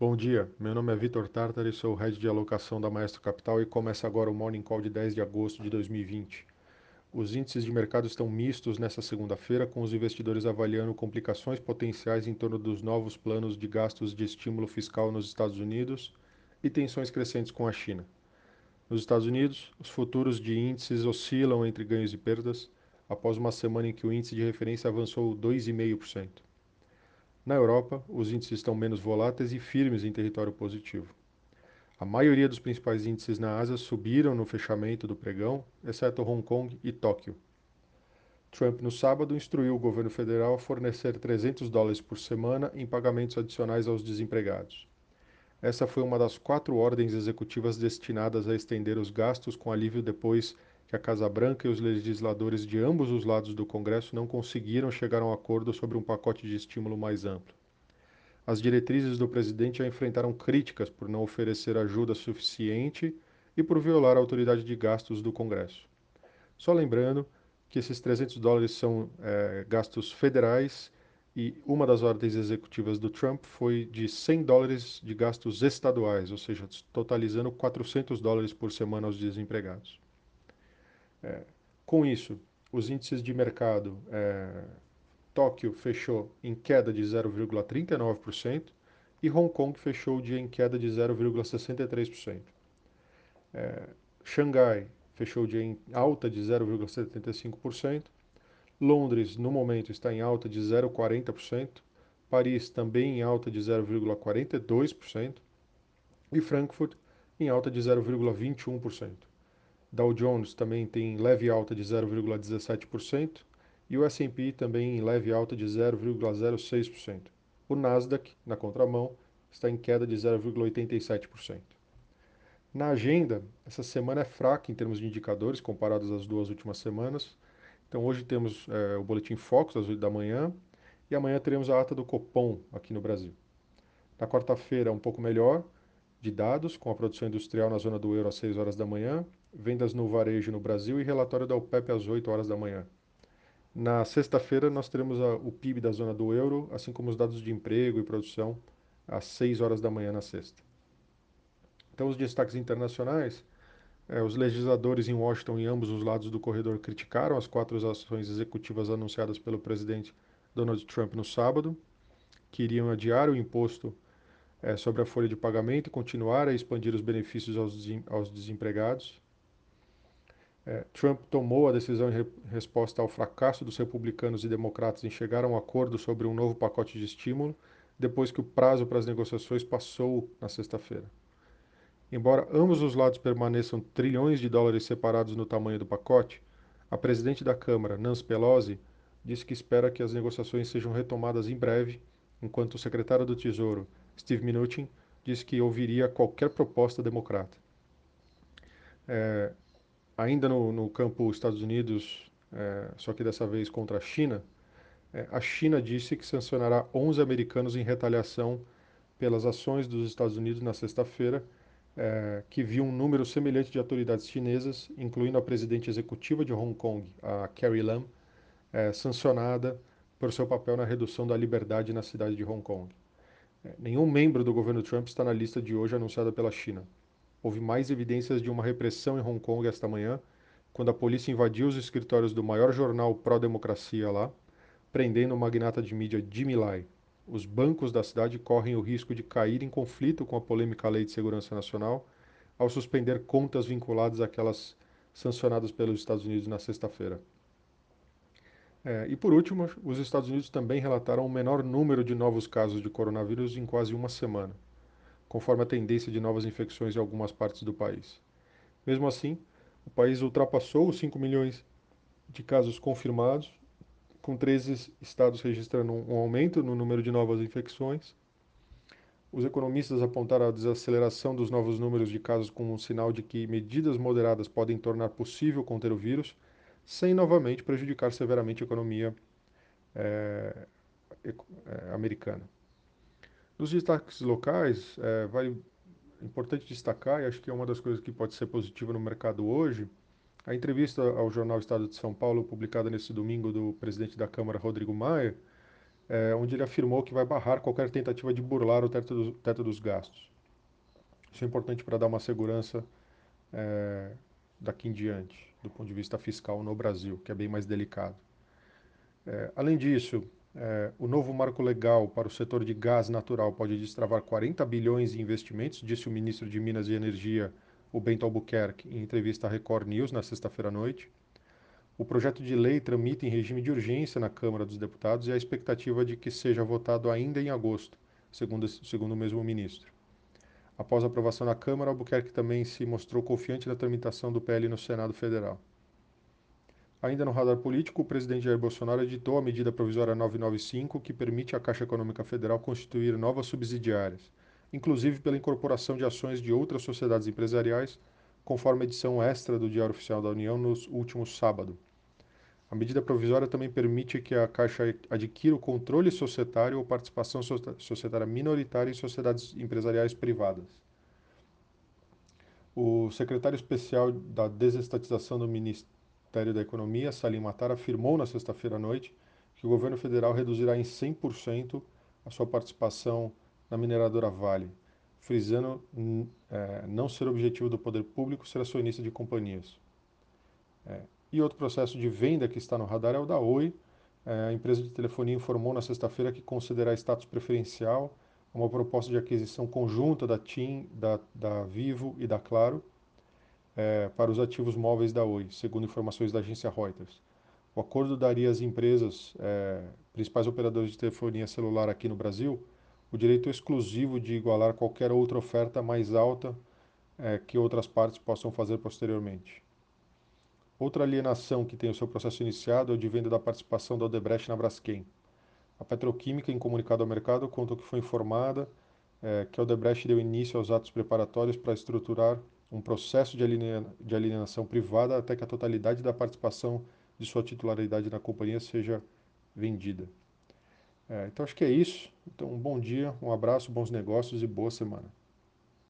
Bom dia, meu nome é Vitor Tartari, sou Head de Alocação da Maestro Capital e começa agora o Morning Call de 10 de agosto de 2020. Os índices de mercado estão mistos nesta segunda-feira, com os investidores avaliando complicações potenciais em torno dos novos planos de gastos de estímulo fiscal nos Estados Unidos e tensões crescentes com a China. Nos Estados Unidos, os futuros de índices oscilam entre ganhos e perdas, após uma semana em que o índice de referência avançou 2,5%. Na Europa, os índices estão menos voláteis e firmes em território positivo. A maioria dos principais índices na Ásia subiram no fechamento do pregão, exceto Hong Kong e Tóquio. Trump, no sábado, instruiu o governo federal a fornecer 300 dólares por semana em pagamentos adicionais aos desempregados. Essa foi uma das quatro ordens executivas destinadas a estender os gastos com alívio depois que a Casa Branca e os legisladores de ambos os lados do Congresso não conseguiram chegar a um acordo sobre um pacote de estímulo mais amplo. As diretrizes do presidente já enfrentaram críticas por não oferecer ajuda suficiente e por violar a autoridade de gastos do Congresso. Só lembrando que esses 300 dólares são é, gastos federais e uma das ordens executivas do Trump foi de 100 dólares de gastos estaduais, ou seja, totalizando 400 dólares por semana aos desempregados. É, com isso, os índices de mercado, é, Tóquio fechou em queda de 0,39% e Hong Kong fechou o dia em queda de 0,63%. É, Xangai fechou o dia em alta de 0,75%. Londres, no momento, está em alta de 0,40%. Paris também em alta de 0,42%. E Frankfurt em alta de 0,21%. Dow Jones também tem leve alta de 0,17% e o S&P também em leve alta de 0,06%. O Nasdaq, na contramão, está em queda de 0,87%. Na agenda, essa semana é fraca em termos de indicadores comparados às duas últimas semanas. Então hoje temos é, o Boletim Focus às 8 da manhã e amanhã teremos a ata do Copom aqui no Brasil. Na quarta-feira, um pouco melhor, de dados, com a produção industrial na zona do euro às 6 horas da manhã vendas no varejo no Brasil e relatório da OPEP às 8 horas da manhã. Na sexta-feira, nós teremos a, o PIB da zona do euro, assim como os dados de emprego e produção, às 6 horas da manhã na sexta. Então, os destaques internacionais: é, os legisladores em Washington, em ambos os lados do corredor, criticaram as quatro ações executivas anunciadas pelo presidente Donald Trump no sábado, que iriam adiar o imposto é, sobre a folha de pagamento e continuar a expandir os benefícios aos, aos desempregados. É, Trump tomou a decisão em re resposta ao fracasso dos republicanos e democratas em chegar a um acordo sobre um novo pacote de estímulo, depois que o prazo para as negociações passou na sexta-feira. Embora ambos os lados permaneçam trilhões de dólares separados no tamanho do pacote, a presidente da Câmara, Nancy Pelosi, disse que espera que as negociações sejam retomadas em breve, enquanto o secretário do Tesouro, Steve Mnuchin, disse que ouviria qualquer proposta democrata. É, ainda no, no campo Estados Unidos, é, só que dessa vez contra a China, é, a China disse que sancionará 11 americanos em retaliação pelas ações dos Estados Unidos na sexta-feira, é, que viu um número semelhante de autoridades chinesas, incluindo a presidente executiva de Hong Kong, a Carrie Lam, é, sancionada por seu papel na redução da liberdade na cidade de Hong Kong. É, nenhum membro do governo Trump está na lista de hoje anunciada pela China. Houve mais evidências de uma repressão em Hong Kong esta manhã, quando a polícia invadiu os escritórios do maior jornal pró-democracia lá, prendendo o magnata de mídia Jimmy Lai. Os bancos da cidade correm o risco de cair em conflito com a polêmica Lei de Segurança Nacional ao suspender contas vinculadas àquelas sancionadas pelos Estados Unidos na sexta-feira. É, e por último, os Estados Unidos também relataram o menor número de novos casos de coronavírus em quase uma semana conforme a tendência de novas infecções em algumas partes do país. Mesmo assim, o país ultrapassou os 5 milhões de casos confirmados, com 13 estados registrando um aumento no número de novas infecções. Os economistas apontaram a desaceleração dos novos números de casos como um sinal de que medidas moderadas podem tornar possível conter o vírus, sem novamente prejudicar severamente a economia é, americana. Nos destaques locais, é, vale importante destacar, e acho que é uma das coisas que pode ser positiva no mercado hoje, a entrevista ao jornal Estado de São Paulo, publicada nesse domingo do presidente da Câmara, Rodrigo Maia, é, onde ele afirmou que vai barrar qualquer tentativa de burlar o teto, teto dos gastos. Isso é importante para dar uma segurança é, daqui em diante, do ponto de vista fiscal no Brasil, que é bem mais delicado. É, além disso, é, o novo marco legal para o setor de gás natural pode destravar 40 bilhões em investimentos, disse o ministro de Minas e Energia, o Bento Albuquerque, em entrevista à Record News na sexta-feira à noite. O projeto de lei tramita em regime de urgência na Câmara dos Deputados e a expectativa de que seja votado ainda em agosto, segundo, segundo o mesmo ministro. Após a aprovação na Câmara, Albuquerque também se mostrou confiante na tramitação do PL no Senado Federal. Ainda no radar político, o presidente Jair Bolsonaro editou a medida provisória 995, que permite à Caixa Econômica Federal constituir novas subsidiárias, inclusive pela incorporação de ações de outras sociedades empresariais, conforme a edição extra do Diário Oficial da União no último sábado. A medida provisória também permite que a Caixa adquira o controle societário ou participação societária minoritária em sociedades empresariais privadas. O secretário especial da desestatização do Ministério da Economia, Salim Matar, afirmou na sexta-feira à noite que o governo federal reduzirá em 100% a sua participação na mineradora Vale, frisando é, não ser objetivo do poder público ser acionista de companhias. É, e outro processo de venda que está no radar é o da Oi. É, a empresa de telefonia informou na sexta-feira que considerará status preferencial uma proposta de aquisição conjunta da TIM, da, da Vivo e da Claro é, para os ativos móveis da Oi, segundo informações da agência Reuters. O acordo daria às empresas, é, principais operadores de telefonia celular aqui no Brasil, o direito exclusivo de igualar qualquer outra oferta mais alta é, que outras partes possam fazer posteriormente. Outra alienação que tem o seu processo iniciado é o de venda da participação da Odebrecht na Braskem. A Petroquímica, em comunicado ao mercado, contou que foi informada é, que a Odebrecht deu início aos atos preparatórios para estruturar um processo de, alienação privada até que a totalidade da participação de sua titularidade na companhia seja vendida. É, então acho que é isso. Então um bom dia, um abraço, bons negócios e boa semana.